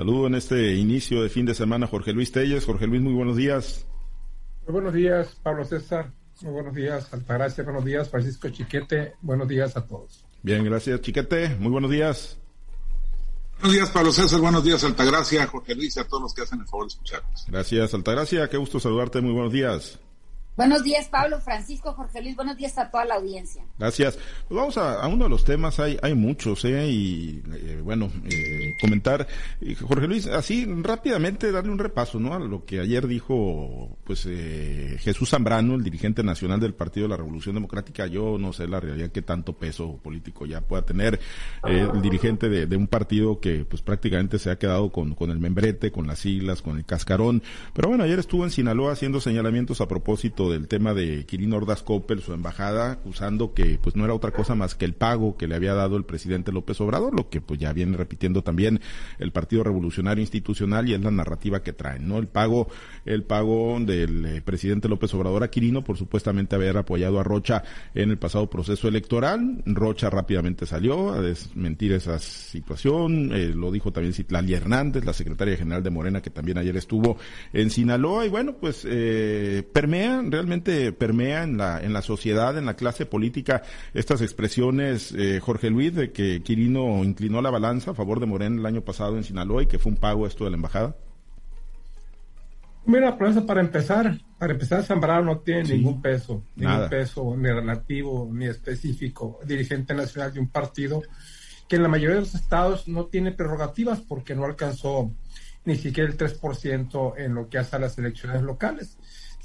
Saludo en este inicio de fin de semana Jorge Luis Telles. Jorge Luis, muy buenos días. Muy buenos días, Pablo César. Muy buenos días, Altagracia. Buenos días, Francisco Chiquete. Buenos días a todos. Bien, gracias, Chiquete. Muy buenos días. Buenos días, Pablo César. Buenos días, Altagracia, Jorge Luis y a todos los que hacen el favor de escucharnos. Gracias, Altagracia. Qué gusto saludarte. Muy buenos días. Buenos días, Pablo, Francisco, Jorge Luis. Buenos días a toda la audiencia. Gracias. Pues vamos a, uno de los temas, hay, hay muchos, ¿eh? Y eh, bueno, eh, comentar, Jorge Luis, así rápidamente darle un repaso, ¿no? A lo que ayer dijo, pues, eh, Jesús Zambrano, el dirigente nacional del Partido de la Revolución Democrática. Yo no sé la realidad qué tanto peso político ya pueda tener el dirigente de, de, un partido que, pues, prácticamente se ha quedado con, con el membrete, con las siglas, con el cascarón. Pero bueno, ayer estuvo en Sinaloa haciendo señalamientos a propósito del tema de Kirin Ordaz Coppel, su embajada, acusando que pues no era otra cosa más que el pago que le había dado el presidente López Obrador, lo que pues ya viene repitiendo también el Partido Revolucionario Institucional y es la narrativa que traen, ¿no? El pago, el pago del eh, presidente López Obrador a Quirino por supuestamente haber apoyado a Rocha en el pasado proceso electoral. Rocha rápidamente salió a desmentir esa situación, eh, lo dijo también Citlali Hernández, la secretaria general de Morena, que también ayer estuvo en Sinaloa, y bueno, pues eh, permea realmente permea en la, en la sociedad, en la clase política, estas expresiones, eh, Jorge Luis, de que Quirino inclinó la balanza a favor de Morena el año pasado en Sinaloa y que fue un pago esto de la embajada? Mira, para empezar, para empezar, Zambrano no tiene ningún peso, ningún peso ni relativo ni específico, dirigente nacional de un partido que en la mayoría de los estados no tiene prerrogativas porque no alcanzó ni siquiera el 3% en lo que hace a las elecciones locales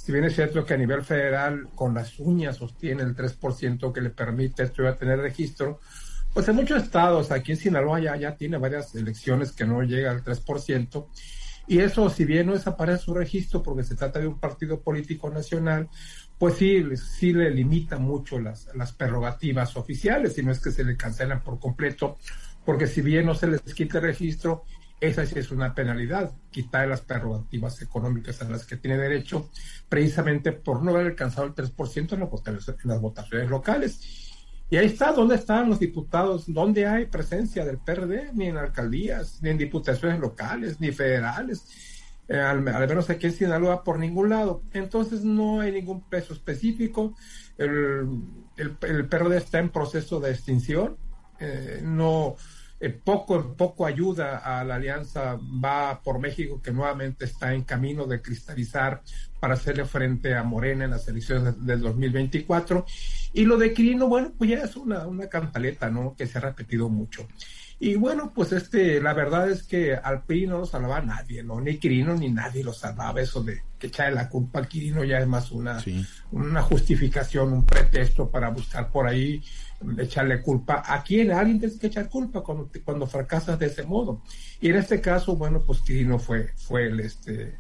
si bien es cierto que a nivel federal con las uñas sostiene el 3% que le permite esto a tener registro, pues en muchos estados, aquí en Sinaloa ya, ya tiene varias elecciones que no llega al 3%, y eso, si bien no desaparece su registro porque se trata de un partido político nacional, pues sí, sí le limita mucho las, las prerrogativas oficiales, si no es que se le cancelan por completo, porque si bien no se les quita el registro, esa sí es una penalidad, quitar las prerrogativas económicas a las que tiene derecho, precisamente por no haber alcanzado el 3% en, en las votaciones locales. Y ahí está, ¿dónde están los diputados? ¿Dónde hay presencia del PRD? Ni en alcaldías, ni en diputaciones locales, ni federales. Eh, al, menos aquí en Sinaloa, por ningún lado. Entonces no hay ningún peso específico. El, el, PRD está en proceso de extinción. Eh, no, poco en poco ayuda a la alianza va por México, que nuevamente está en camino de cristalizar para hacerle frente a Morena en las elecciones del 2024. Y lo de Quirino, bueno, pues ya es una, una cantaleta, ¿no? Que se ha repetido mucho. Y bueno, pues este, la verdad es que al PRI no lo salvaba nadie, ¿no? Ni Quirino ni nadie lo salvaba. Eso de que echarle la culpa al Quirino ya es más una, una justificación, un pretexto para buscar por ahí echarle culpa a quién, a alguien tienes que echar culpa cuando, cuando fracasas de ese modo. Y en este caso, bueno, pues Quirino fue, fue el, este,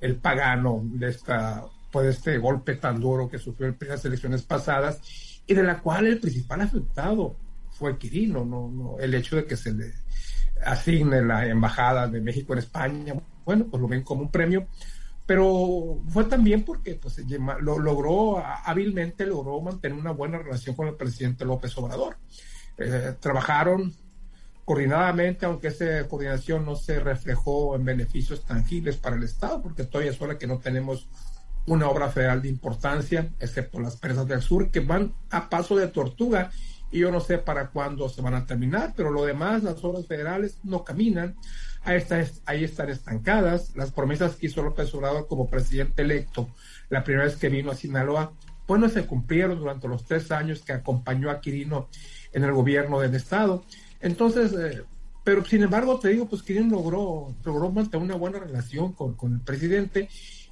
el pagano de esta, pues este golpe tan duro que sufrió en las elecciones pasadas y de la cual el principal afectado fue Quirino, no, no, el hecho de que se le asigne la embajada de México en España, bueno, pues lo ven como un premio, pero fue también porque pues, lo logró, hábilmente logró mantener una buena relación con el presidente López Obrador. Eh, trabajaron coordinadamente, aunque esa coordinación no se reflejó en beneficios tangibles para el Estado, porque todavía es hora que no tenemos una obra federal de importancia, excepto las presas del sur, que van a paso de tortuga y yo no sé para cuándo se van a terminar, pero lo demás, las obras federales no caminan ahí, está, ahí están estancadas. Las promesas que hizo López Obrador como presidente electo la primera vez que vino a Sinaloa, pues no se cumplieron durante los tres años que acompañó a Quirino en el gobierno del Estado. Entonces, eh, pero sin embargo, te digo, pues Quirino logró, logró mantener una buena relación con, con el presidente.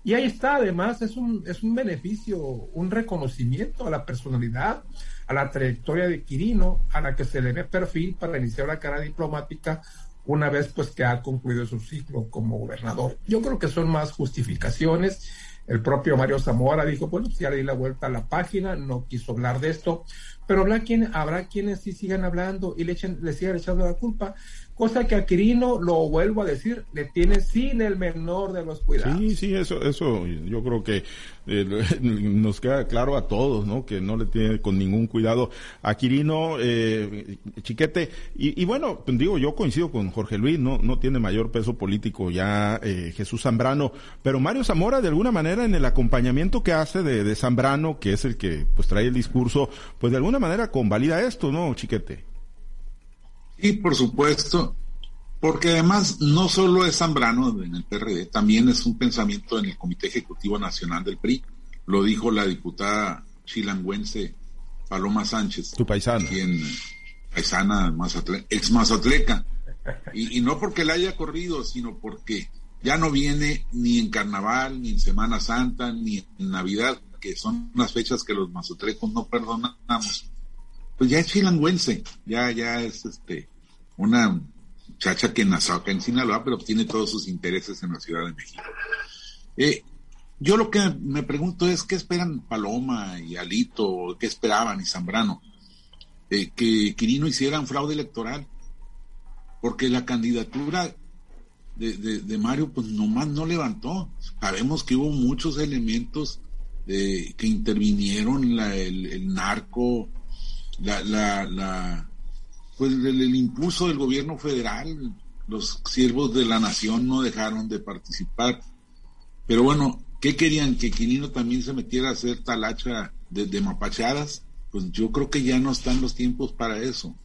Y ahí está, además, es un, es un beneficio, un reconocimiento a la personalidad, a la trayectoria de Quirino, a la que se le ve perfil para iniciar la carrera diplomática una vez pues que ha concluido su ciclo como gobernador. Yo creo que son más justificaciones. El propio Mario Zamora dijo, bueno, pues ya le di la vuelta a la página, no quiso hablar de esto, pero habrá, quien, habrá quienes sí sigan hablando y le, echen, le sigan echando la culpa, cosa que a Quirino, lo vuelvo a decir, le tiene sin el menor de los cuidados. Sí, sí, eso, eso yo creo que eh, nos queda claro a todos, ¿no? Que no le tiene con ningún cuidado a Quirino, eh, Chiquete. Y, bueno, pues digo, yo coincido con Jorge Luis, no, no tiene mayor peso político ya eh, Jesús Zambrano, pero Mario Zamora de alguna manera en el acompañamiento que hace de, de Zambrano, que es el que pues trae el discurso, pues de alguna manera convalida esto, ¿no, Chiquete? Y por supuesto, porque además no solo es Zambrano en el PRD, también es un pensamiento en el Comité Ejecutivo Nacional del PRI. Lo dijo la diputada chilangüense Paloma Sánchez. Tu paisana. Quien, paisana, ex mazatleca. Y, y no porque la haya corrido, sino porque ya no viene ni en Carnaval, ni en Semana Santa, ni en Navidad, que son unas fechas que los mazatlecos no perdonamos pues ya es chilangüense, ya, ya es este, una muchacha que nació acá en Sinaloa, pero tiene todos sus intereses en la Ciudad de México. Eh, yo lo que me pregunto es qué esperan Paloma y Alito, qué esperaban y Zambrano, eh, que Quirino hiciera fraude electoral, porque la candidatura de, Mario pues nomás no levantó. Sabemos que hubo muchos elementos que intervinieron, el, narco, la, la, la pues el, impulso del gobierno federal, los siervos de la nación no dejaron de participar. Pero bueno, ¿qué querían? ¿Que Quinino también se metiera a hacer talacha de, de mapachadas? Pues yo creo que ya no están los tiempos para eso.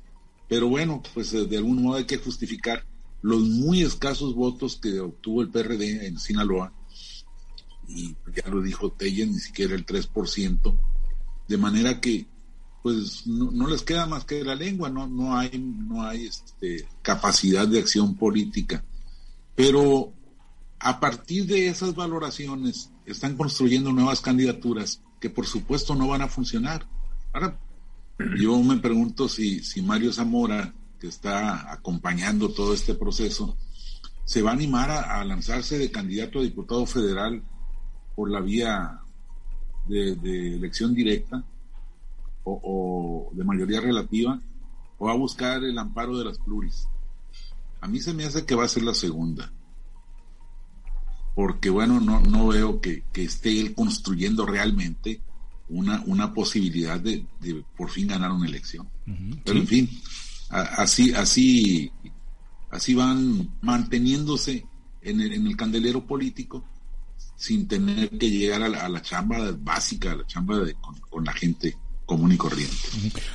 Pero bueno, pues eh, de algún modo hay que justificar los muy escasos votos que obtuvo el PRD en Sinaloa. Y ya lo dijo Tellen, ni siquiera el 3%. De manera que pues no, les queda más que la lengua, no, no hay, no hay este, capacidad de acción política. Pero a partir de esas valoraciones están construyendo nuevas candidaturas que por supuesto no van a funcionar. Ahora, yo me pregunto si, si Mario Zamora, que está acompañando todo este proceso, se va a animar a, lanzarse de candidato a diputado federal por la vía de elección directa o, de mayoría relativa o a buscar el amparo de las pluris. A mí se me hace que va a ser la segunda. Porque bueno, no, no veo que, esté él construyendo realmente una, una posibilidad de, por fin ganar una elección. Pero en fin, así, así, así van manteniéndose en el, en el candelero político sin tener que llegar a la, chamba básica, a la chamba de, con la gente común y corriente.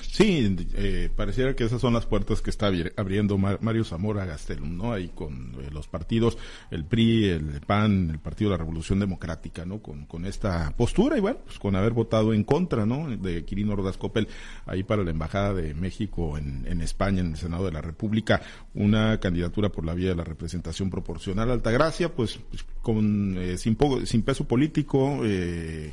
Sí, eh, pareciera que esas son las puertas que está abriendo Mario Zamora Gastelum, ¿no? Ahí con eh, los partidos, el PRI, el PAN, el Partido de la Revolución Democrática, ¿no? Con, con esta postura y bueno, pues con haber votado en contra, ¿no? De Quirino Ordaz Coppel ahí para la Embajada de México en, en España, en el Senado de la República, una candidatura por la vía de la representación proporcional. Altagracia, pues, pues con, eh, sin, sin peso político,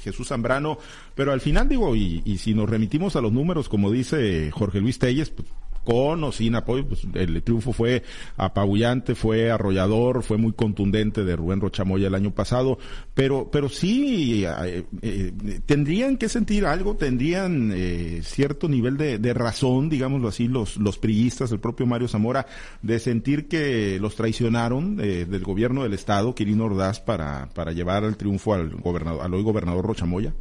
Jesús Zambrano, pero al final digo, y, y si no remitimos a los números, como dice Jorge Luis Telles, pues, con o sin apoyo, pues el triunfo fue apabullante, fue arrollador, fue muy contundente de Rubén Rochamoya el año pasado, pero, pero sí eh, eh, tendrían que sentir algo, tendrían eh, cierto nivel de, razón, digámoslo así, los, los priistas, el propio Mario Zamora, de sentir que los traicionaron del gobierno del estado, Quirino Ordaz, para, para llevar el triunfo al gobernador, al hoy gobernador Rochamoya.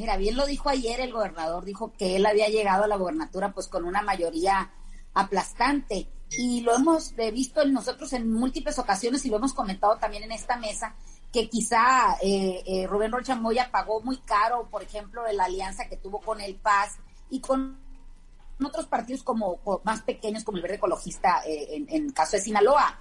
Mira, bien lo dijo ayer el gobernador, dijo que él había llegado a la gobernatura pues con una mayoría aplastante y lo hemos eh, visto nosotros en múltiples ocasiones y lo hemos comentado también en esta mesa que quizá eh, eh, Rubén Rocha Moya pagó muy caro, por ejemplo, la alianza que tuvo con el Paz y con otros partidos como, más pequeños como el Verde Ecologista en, en caso de Sinaloa.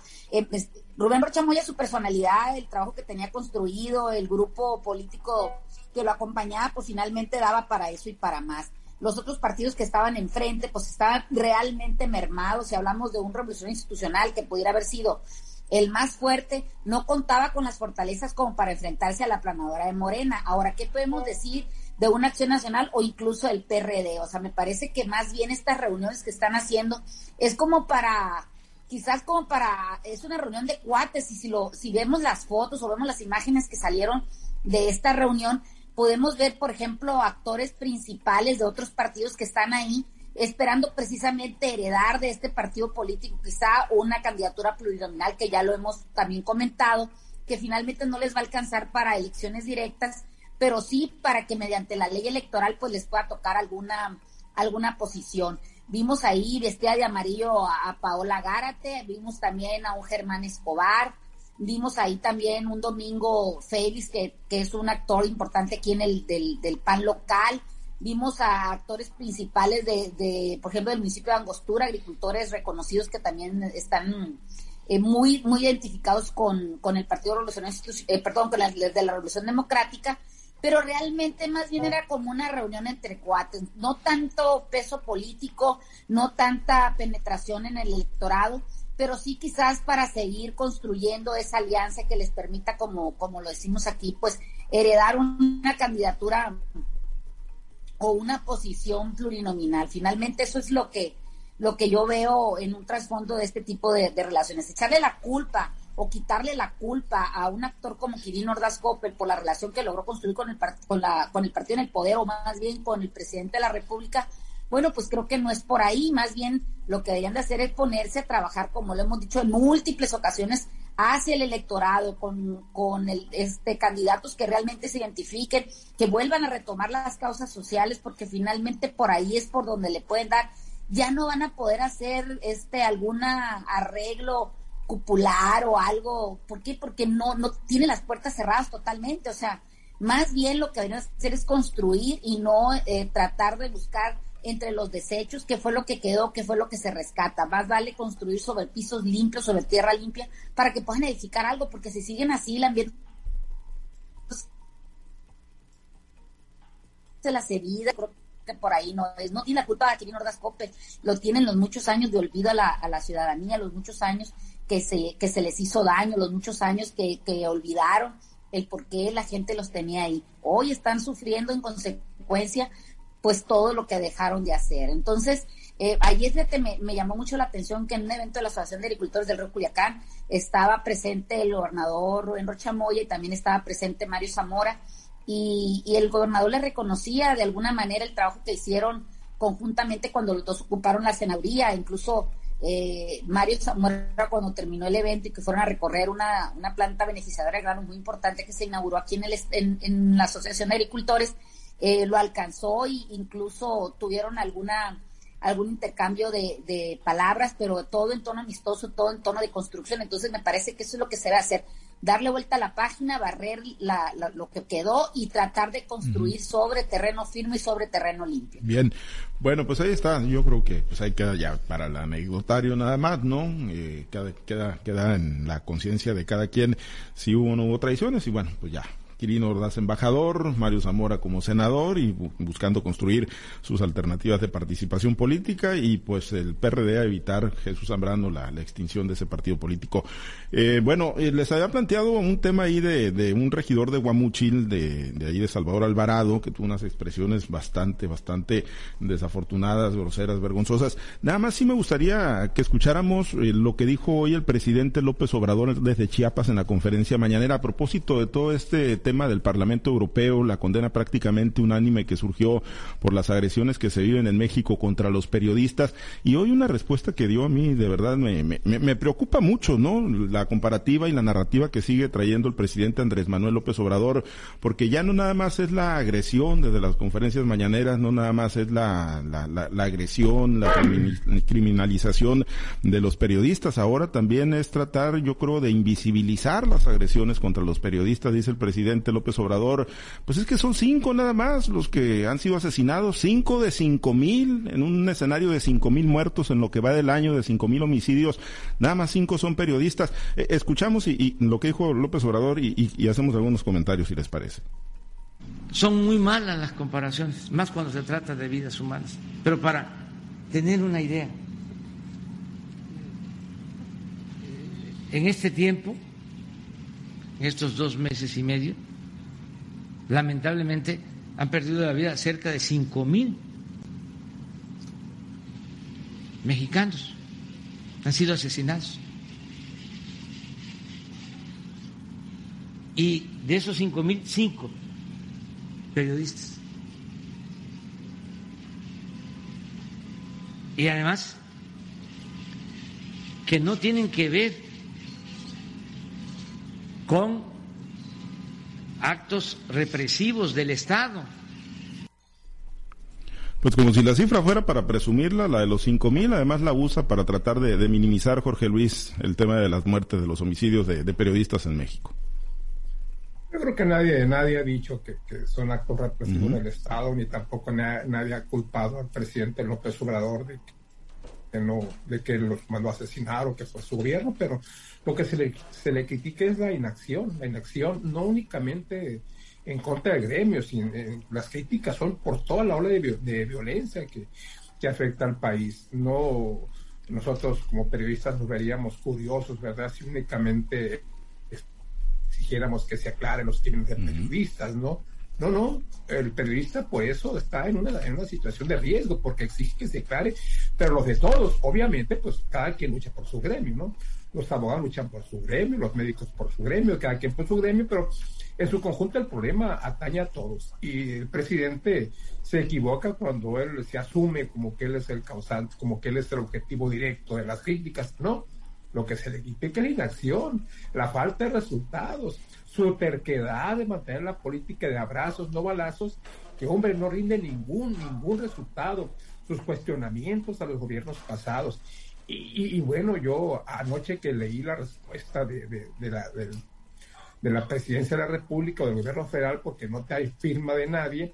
Pues, Rubén Rocha Moya, su personalidad, el trabajo que tenía construido, el grupo político que lo acompañaba, pues finalmente daba para eso y para más. Los otros partidos que estaban enfrente, pues estaban realmente mermados. Si hablamos de un revolución institucional que pudiera haber sido el más fuerte, no contaba con las fortalezas como para enfrentarse a la planadora de Morena. Ahora, ¿qué podemos decir de una acción nacional o incluso el PRD? O sea, me parece que más bien estas reuniones que están haciendo es como para quizás como para, es una reunión de cuates y si lo, si vemos las fotos o vemos las imágenes que salieron de esta reunión, podemos ver, por ejemplo, actores principales de otros partidos que están ahí, esperando precisamente heredar de este partido político quizá una candidatura plurinominal que ya lo hemos también comentado, que finalmente no les va a alcanzar para elecciones directas, pero sí para que mediante la ley electoral pues les pueda tocar alguna, alguna posición. Vimos ahí vestida de amarillo a, Paola Gárate, vimos también a un Germán Escobar, vimos ahí también un Domingo Félix, que, que es un actor importante aquí en el del, del PAN local, vimos a actores principales de, de, por ejemplo, del municipio de Angostura, agricultores reconocidos que también están eh, muy, muy identificados con, con el Partido Revolucionario, eh, perdón, con la, de la Revolución Democrática, pero realmente más bien era como una reunión entre cuates, no tanto peso político, no tanta penetración en el electorado, pero sí quizás para seguir construyendo esa alianza que les permita, como, como lo decimos aquí, pues heredar una candidatura o una posición plurinominal. Finalmente eso es lo que, lo que yo veo en un trasfondo de este tipo de, relaciones. Echarle la culpa o quitarle la culpa a un actor como Kirin Ordaz Coppel por la relación que logró construir con el, con, la, con el partido en el poder o más bien con el presidente de la República, bueno, pues creo que no es por ahí, más bien lo que deberían de hacer es ponerse a trabajar, como lo hemos dicho en múltiples ocasiones, hacia el electorado, con, con el, este, candidatos que realmente se identifiquen, que vuelvan a retomar las causas sociales, porque finalmente por ahí es por donde le pueden dar. Ya no van a poder hacer este algún arreglo cupular o algo. ¿Por qué? Porque no, no tiene las puertas cerradas totalmente. O sea, más bien lo que deberían hacer es construir y no eh, tratar de buscar entre los desechos qué fue lo que quedó, qué fue lo que se rescata. Más vale construir sobre pisos limpios, sobre tierra limpia, para que puedan edificar algo, porque si siguen así, el ambiente se las heridas, creo que por ahí no es, no tiene la culpa de Quirino Ordaz Cope, lo tienen los muchos años de olvido a la, a la ciudadanía, los muchos años que se, que se les hizo daño, los muchos años que, que olvidaron el por qué la gente los tenía ahí. Hoy están sufriendo en consecuencia pues todo lo que dejaron de hacer. Entonces, eh, ayer me, me, llamó mucho la atención que en un evento de la Asociación de Agricultores del Río Culiacán estaba presente el gobernador Rubén Rochamoya y también estaba presente Mario Zamora y, y el gobernador le reconocía de alguna manera el trabajo que hicieron conjuntamente cuando los dos ocuparon la senaduría, incluso eh, Mario Zamora cuando terminó el evento y que fueron a recorrer una, una planta beneficiadora de granos muy importante que se inauguró aquí en, el, en, la Asociación de Agricultores, eh, lo alcanzó e incluso tuvieron alguna algún intercambio de, de, palabras, pero todo en tono amistoso, todo en tono de construcción. Entonces me parece que eso es lo que se debe hacer, darle vuelta a la página, barrer la, lo que quedó y tratar de construir sobre terreno firme y sobre terreno limpio. Bien, bueno, pues ahí está. Yo creo que pues ahí queda ya para el anecdotario nada más, ¿no? Eh, queda, queda, queda en la conciencia de cada quien si hubo o no hubo traiciones y bueno, pues ya Quirino Ordaz embajador, Mario Zamora como senador y buscando construir sus alternativas de participación política y pues el PRD a evitar Jesús Zambrano la, extinción de ese partido político. Eh, bueno, eh, les había planteado un tema ahí de, un regidor de Guamuchil, de, ahí de Salvador Alvarado, que tuvo unas expresiones bastante, bastante desafortunadas, groseras, vergonzosas. Nada más sí me gustaría que escucháramos eh, lo que dijo hoy el presidente López Obrador desde Chiapas en la conferencia mañanera a propósito de todo este tema tema del Parlamento Europeo, la condena prácticamente unánime que surgió por las agresiones que se viven en México contra los periodistas. Y hoy una respuesta que dio a mí de verdad me, me, me preocupa mucho, ¿no? La comparativa y la narrativa que sigue trayendo el presidente Andrés Manuel López Obrador, porque ya no nada más es la agresión desde las conferencias mañaneras, no nada más es la, la, la, la agresión, la criminalización de los periodistas, ahora también es tratar, yo creo, de invisibilizar las agresiones contra los periodistas, dice el presidente López Obrador, pues es que son cinco nada más los que han sido asesinados, cinco de cinco mil, en un escenario de cinco mil muertos en lo que va del año, de cinco mil homicidios, nada más cinco son periodistas. Eh, escuchamos y, lo que dijo López Obrador y, y hacemos algunos comentarios si les parece. Son muy malas las comparaciones, más cuando se trata de vidas humanas. Pero para tener una idea, en este tiempo, en estos dos meses y medio, lamentablemente han perdido la vida cerca de cinco mil mexicanos, han sido asesinados. Y de esos cinco mil, cinco periodistas. Y además, que no tienen que ver con actos represivos del Estado. Pues como si la cifra fuera para presumirla, la de los cinco mil, además la usa para tratar de, minimizar, Jorge Luis, el tema de las muertes, de los homicidios de, periodistas en México. Yo creo que nadie, nadie ha dicho que, son actos represivos del Estado, ni tampoco nadie ha culpado al presidente López Obrador de que que no, de que los mandó a asesinar o que fue su gobierno, pero lo que se le, se le critica es la inacción, la inacción no únicamente en contra del gremio, sino, las críticas son por toda la ola de, de violencia que, que, afecta al país. No, nosotros como periodistas nos veríamos curiosos, ¿verdad? Si únicamente exigiéramos que se aclaren los crímenes de periodistas, ¿no? No, no, el periodista por eso está en una, en una situación de riesgo, porque exige que se aclare, pero los de todos, obviamente, pues cada quien lucha por su gremio, ¿no? Los abogados luchan por su gremio, los médicos por su gremio, cada quien por su gremio, pero en su conjunto el problema atañe a todos. Y el presidente se equivoca cuando él se asume como que él es el causante, como que él es el objetivo directo de las críticas. No, lo que se le critica es la inacción, la falta de resultados su terquedad de mantener la política de abrazos, no balazos, que hombre no rinde ningún, ningún resultado, sus cuestionamientos a los gobiernos pasados. Y, bueno, yo anoche que leí la respuesta de, de, la, de, la presidencia de la República o del gobierno federal, porque no te hay firma de nadie,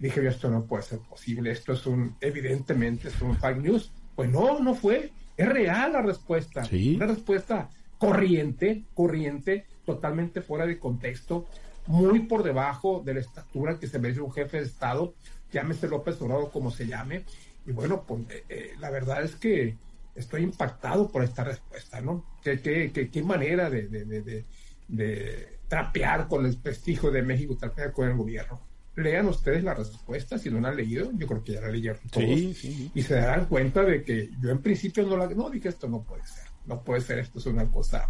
dije yo, esto no puede ser posible, esto es un, evidentemente es un fake news. Pues no, no fue, es real la respuesta, ¿Sí? una respuesta corriente, corriente, totalmente fuera de contexto, muy por debajo de la estatura que se merece un jefe de Estado, llámese López Obrador como se llame. Y bueno, pues eh, eh, la verdad es que estoy impactado por esta respuesta, ¿no? Qué, qué, qué, qué manera de, de, de, trapear con el prestigio de México, trapear con el gobierno. Lean ustedes la respuesta, si no la han leído, yo creo que ya la leyeron todos, y se darán cuenta de que yo en principio no la, no dije esto no puede ser, no puede ser, esto es una cosa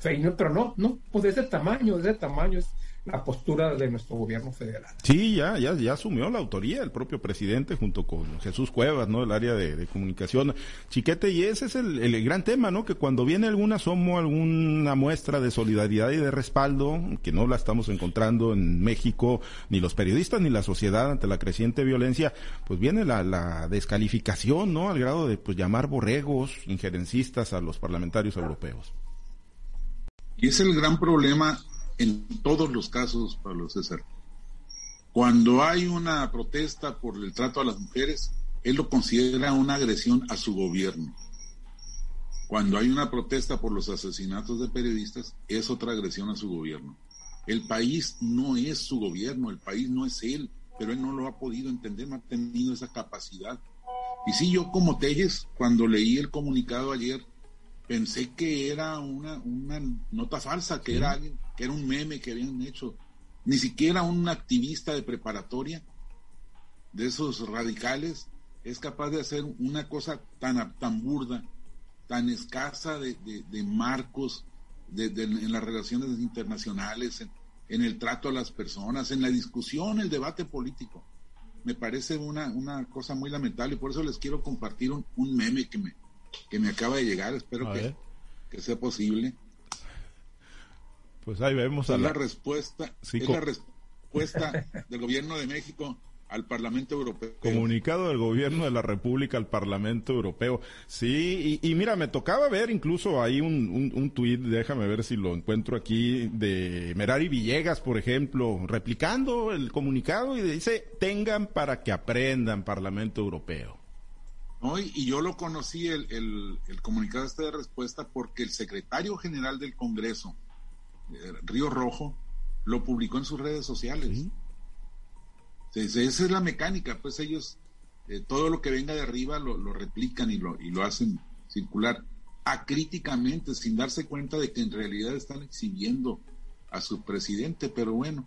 pero no, no, pues de ese tamaño, de ese tamaño es la postura de nuestro gobierno federal. Sí, ya, ya, ya asumió la autoría el propio presidente junto con Jesús Cuevas, ¿no? El área de, comunicación. Chiquete, y ese es el, gran tema, ¿no? Que cuando viene algún asomo, alguna muestra de solidaridad y de respaldo, que no la estamos encontrando en México, ni los periodistas ni la sociedad ante la creciente violencia, pues viene la, la descalificación, ¿no? Al grado de pues llamar borregos, injerencistas a los parlamentarios europeos. Y es el gran problema en todos los casos, Pablo César. Cuando hay una protesta por el trato a las mujeres, él lo considera una agresión a su gobierno. Cuando hay una protesta por los asesinatos de periodistas, es otra agresión a su gobierno. El país no es su gobierno, el país no es él, pero él no lo ha podido entender, no ha tenido esa capacidad. Y si yo como Tejes, cuando leí el comunicado ayer, pensé que era una, una nota falsa, que era alguien, que era un meme que habían hecho. Ni siquiera un activista de preparatoria, de esos radicales, es capaz de hacer una cosa tan, tan burda, tan escasa de, marcos de, en las relaciones internacionales, en, el trato a las personas, en la discusión, el debate político. Me parece una, una cosa muy lamentable y por eso les quiero compartir un, un meme que me, que me acaba de llegar, espero que, que, sea posible. Pues ahí vemos a la... respuesta, es la respuesta del gobierno de México al Parlamento Europeo. Comunicado del gobierno de la República al Parlamento Europeo. Sí, y, mira, me tocaba ver incluso ahí un, un, un tuit, déjame ver si lo encuentro aquí, de Merari Villegas, por ejemplo, replicando el comunicado y dice, tengan para que aprendan Parlamento Europeo. Y, yo lo conocí, el, el, comunicado este de respuesta, porque el secretario general del Congreso, eh, Río Rojo, lo publicó en sus redes sociales. esa es la mecánica, pues ellos, eh, todo lo que venga de arriba lo, lo, replican y lo, y lo hacen circular acríticamente, sin darse cuenta de que en realidad están exhibiendo a su presidente, pero bueno,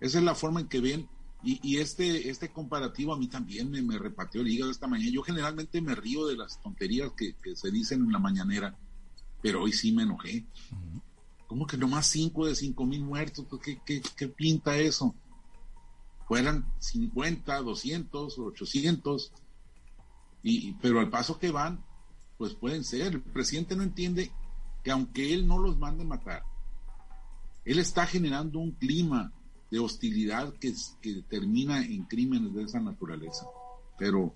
esa es la forma en que ven y, este, este comparativo a mí también me, repateó el hígado esta mañana. Yo generalmente me río de las tonterías que, se dicen en la mañanera, pero hoy sí me enojé. ¿Cómo que nomás 5 de 5 mil muertos? Pues, ¿Qué, qué, pinta eso? Fueran 50, 200, 800. Y, pero al paso que van, pues pueden ser. El presidente no entiende que aunque él no los mande matar, él está generando un clima de hostilidad que, que termina en crímenes de esa naturaleza. Pero,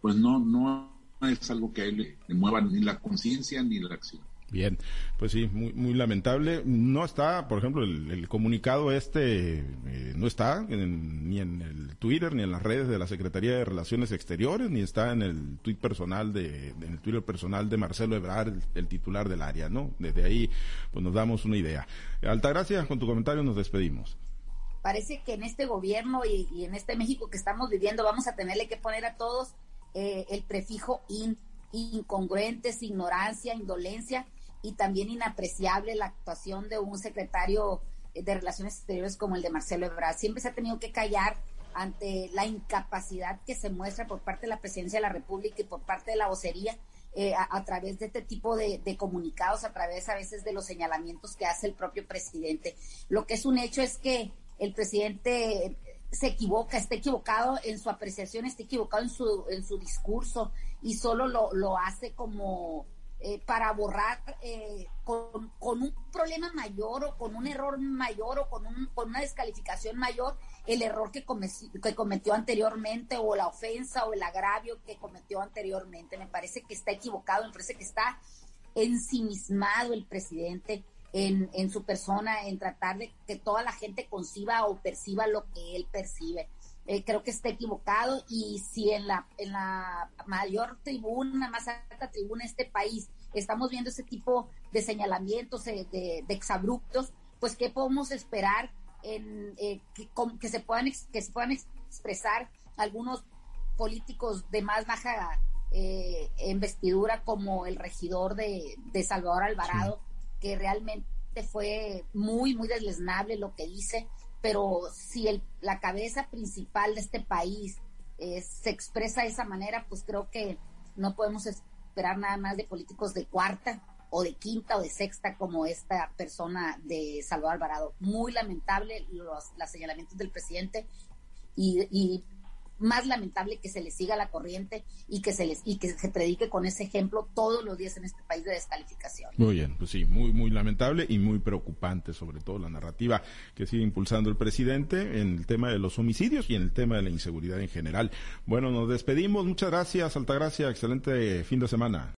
pues no, no es algo que a él le mueva ni la conciencia ni la acción. Bien, pues sí, muy, muy lamentable. No está, por ejemplo, el, comunicado este eh, no está ni en el Twitter ni en las redes de la Secretaría de Relaciones Exteriores, ni está en el tweet personal de, en el Twitter personal de Marcelo Ebrard, el, titular del área, ¿no? Desde ahí, pues nos damos una idea. Altagracia, con tu comentario nos despedimos. Parece que en este gobierno y, en este México que estamos viviendo vamos a tenerle que poner a todos eh, el prefijo in, incongruentes, ignorancia, indolencia y también inapreciable la actuación de un secretario de Relaciones Exteriores como el de Marcelo Ebrard. Siempre se ha tenido que callar ante la incapacidad que se muestra por parte de la Presidencia de la República y por parte de la vocería eh, a, través de este tipo de, comunicados, a través a veces de los señalamientos que hace el propio presidente. Lo que es un hecho es que el presidente se equivoca, está equivocado en su apreciación, está equivocado en su, en su discurso y solo lo, lo hace como eh, para borrar eh, con, un problema mayor o con un error mayor o con, un, con una descalificación mayor el error que, que cometió anteriormente o la ofensa o el agravio que cometió anteriormente. Me parece que está equivocado, me parece que está ensimismado el presidente en, en su persona, en tratar de que toda la gente conciba o perciba lo que él percibe. Eh, creo que está equivocado y si en la, en la mayor tribuna, más alta tribuna de este país, estamos viendo ese tipo de señalamientos, eh, de, exabruptos, pues ¿qué podemos esperar en, eh, que, se puedan, que se puedan expresar algunos políticos de más baja investidura como el regidor de, Salvador Alvarado, que realmente fue muy, muy deslesnable lo que dice pero si el, la cabeza principal de este país eh, se expresa de esa manera, pues creo que no podemos esperar nada más de políticos de cuarta o de quinta o de sexta como esta persona de Salvador Alvarado. Muy lamentable los, los señalamientos del presidente y, y más lamentable que se le siga la corriente y que se les y que se predique con ese ejemplo todos los días en este país de descalificación. Muy bien, pues sí, muy muy lamentable y muy preocupante sobre todo la narrativa que sigue impulsando el presidente en el tema de los homicidios y en el tema de la inseguridad en general. Bueno, nos despedimos, muchas gracias, Altagracia, excelente fin de semana.